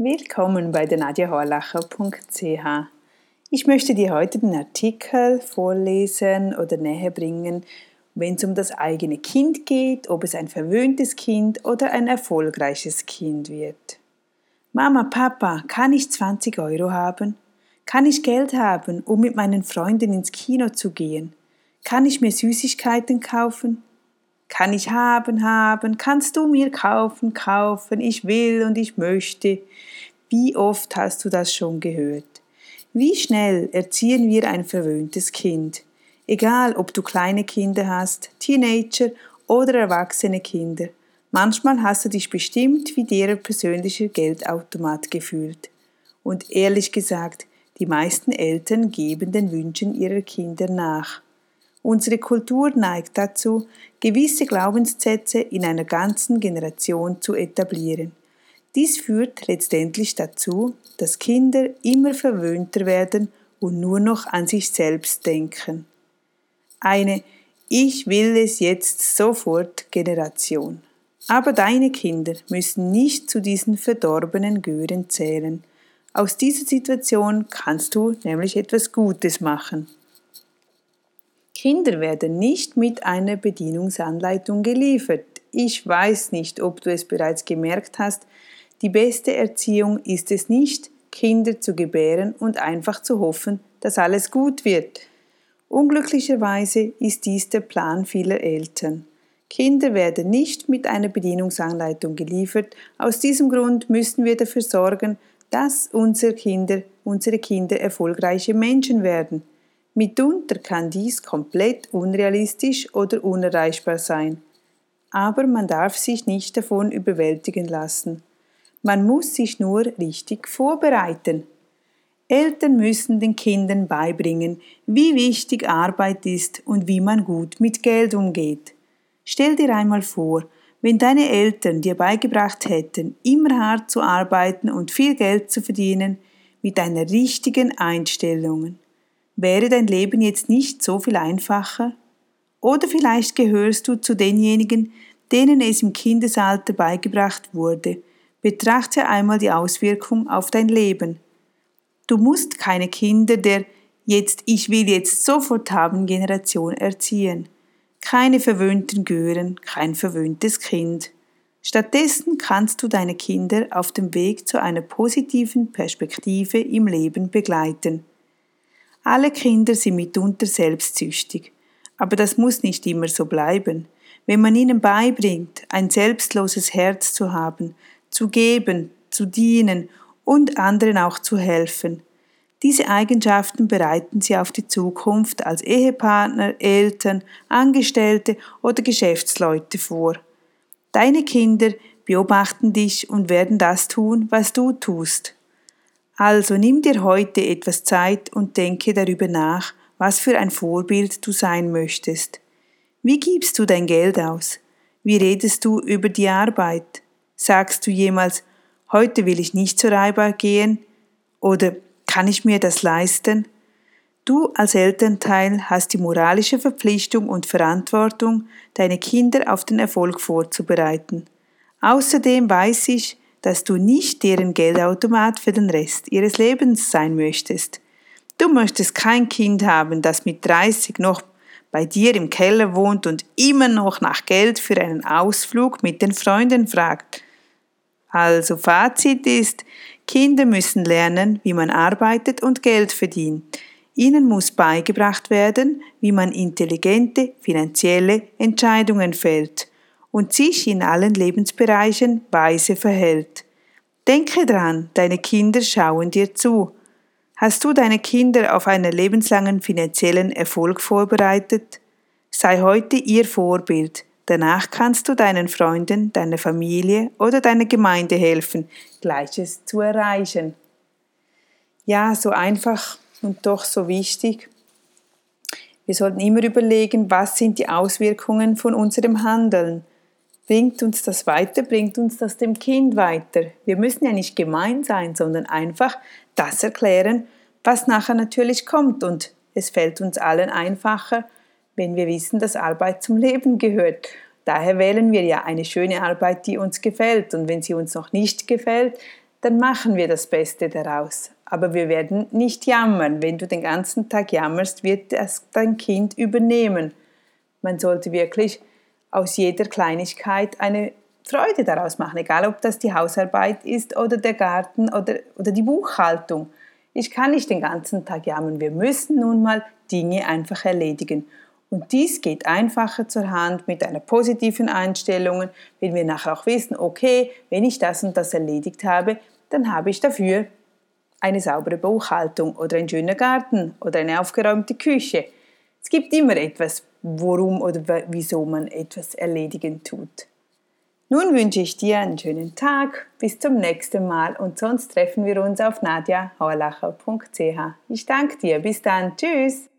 Willkommen bei der nadjahorlacher.ch. Ich möchte dir heute den Artikel vorlesen oder näher bringen, wenn es um das eigene Kind geht, ob es ein verwöhntes Kind oder ein erfolgreiches Kind wird. Mama, Papa, kann ich 20 Euro haben? Kann ich Geld haben, um mit meinen Freunden ins Kino zu gehen? Kann ich mir Süßigkeiten kaufen? Kann ich haben, haben, kannst du mir kaufen, kaufen, ich will und ich möchte. Wie oft hast du das schon gehört? Wie schnell erziehen wir ein verwöhntes Kind? Egal, ob du kleine Kinder hast, Teenager oder erwachsene Kinder. Manchmal hast du dich bestimmt wie der persönliche Geldautomat gefühlt. Und ehrlich gesagt, die meisten Eltern geben den Wünschen ihrer Kinder nach. Unsere Kultur neigt dazu, gewisse Glaubenssätze in einer ganzen Generation zu etablieren. Dies führt letztendlich dazu, dass Kinder immer verwöhnter werden und nur noch an sich selbst denken. Eine Ich will es jetzt sofort Generation. Aber deine Kinder müssen nicht zu diesen verdorbenen Gören zählen. Aus dieser Situation kannst du nämlich etwas Gutes machen. Kinder werden nicht mit einer Bedienungsanleitung geliefert. Ich weiß nicht, ob du es bereits gemerkt hast, die beste Erziehung ist es nicht, Kinder zu gebären und einfach zu hoffen, dass alles gut wird. Unglücklicherweise ist dies der Plan vieler Eltern. Kinder werden nicht mit einer Bedienungsanleitung geliefert. Aus diesem Grund müssen wir dafür sorgen, dass unsere Kinder, unsere Kinder erfolgreiche Menschen werden. Mitunter kann dies komplett unrealistisch oder unerreichbar sein. Aber man darf sich nicht davon überwältigen lassen. Man muss sich nur richtig vorbereiten. Eltern müssen den Kindern beibringen, wie wichtig Arbeit ist und wie man gut mit Geld umgeht. Stell dir einmal vor, wenn deine Eltern dir beigebracht hätten, immer hart zu arbeiten und viel Geld zu verdienen, mit einer richtigen Einstellung. Wäre dein Leben jetzt nicht so viel einfacher? Oder vielleicht gehörst du zu denjenigen, denen es im Kindesalter beigebracht wurde. Betrachte einmal die Auswirkung auf dein Leben. Du musst keine Kinder der jetzt ich will jetzt sofort haben Generation erziehen. Keine verwöhnten Gören, kein verwöhntes Kind. Stattdessen kannst du deine Kinder auf dem Weg zu einer positiven Perspektive im Leben begleiten. Alle Kinder sind mitunter selbstsüchtig, aber das muss nicht immer so bleiben. Wenn man ihnen beibringt, ein selbstloses Herz zu haben, zu geben, zu dienen und anderen auch zu helfen. Diese Eigenschaften bereiten sie auf die Zukunft als Ehepartner, Eltern, Angestellte oder Geschäftsleute vor. Deine Kinder beobachten dich und werden das tun, was du tust. Also nimm dir heute etwas Zeit und denke darüber nach, was für ein Vorbild du sein möchtest. Wie gibst du dein Geld aus? Wie redest du über die Arbeit? Sagst du jemals, heute will ich nicht zur Arbeit gehen? Oder kann ich mir das leisten? Du als Elternteil hast die moralische Verpflichtung und Verantwortung, deine Kinder auf den Erfolg vorzubereiten. Außerdem weiß ich, dass du nicht deren Geldautomat für den Rest ihres Lebens sein möchtest. Du möchtest kein Kind haben, das mit 30 noch bei dir im Keller wohnt und immer noch nach Geld für einen Ausflug mit den Freunden fragt. Also Fazit ist, Kinder müssen lernen, wie man arbeitet und Geld verdient. Ihnen muss beigebracht werden, wie man intelligente finanzielle Entscheidungen fällt und sich in allen Lebensbereichen weise verhält. Denke dran, deine Kinder schauen dir zu. Hast du deine Kinder auf einen lebenslangen finanziellen Erfolg vorbereitet? Sei heute ihr Vorbild. Danach kannst du deinen Freunden, deiner Familie oder deiner Gemeinde helfen, Gleiches zu erreichen. Ja, so einfach und doch so wichtig. Wir sollten immer überlegen, was sind die Auswirkungen von unserem Handeln. Bringt uns das weiter, bringt uns das dem Kind weiter. Wir müssen ja nicht gemein sein, sondern einfach das erklären, was nachher natürlich kommt. Und es fällt uns allen einfacher, wenn wir wissen, dass Arbeit zum Leben gehört. Daher wählen wir ja eine schöne Arbeit, die uns gefällt. Und wenn sie uns noch nicht gefällt, dann machen wir das Beste daraus. Aber wir werden nicht jammern. Wenn du den ganzen Tag jammerst, wird das dein Kind übernehmen. Man sollte wirklich aus jeder Kleinigkeit eine Freude daraus machen, egal ob das die Hausarbeit ist oder der Garten oder, oder die Buchhaltung. Ich kann nicht den ganzen Tag jammern. Wir müssen nun mal Dinge einfach erledigen. Und dies geht einfacher zur Hand mit einer positiven Einstellung, wenn wir nachher auch wissen, okay, wenn ich das und das erledigt habe, dann habe ich dafür eine saubere Buchhaltung oder einen schönen Garten oder eine aufgeräumte Küche. Es gibt immer etwas, worum oder wieso man etwas erledigen tut. Nun wünsche ich dir einen schönen Tag, bis zum nächsten Mal und sonst treffen wir uns auf nadjahauerlacher.ch. Ich danke dir, bis dann, tschüss!